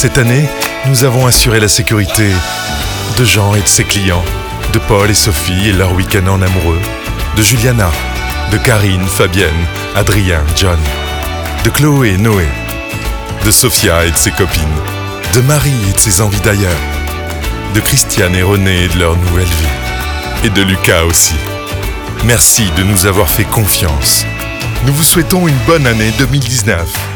Cette année, nous avons assuré la sécurité de Jean et de ses clients, de Paul et Sophie et leur week-end en amoureux, de Juliana, de Karine, Fabienne, Adrien, John, de Chloé et Noé, de Sophia et de ses copines, de Marie et de ses envies d'ailleurs, de Christiane et René et de leur nouvelle vie, et de Lucas aussi. Merci de nous avoir fait confiance. Nous vous souhaitons une bonne année 2019.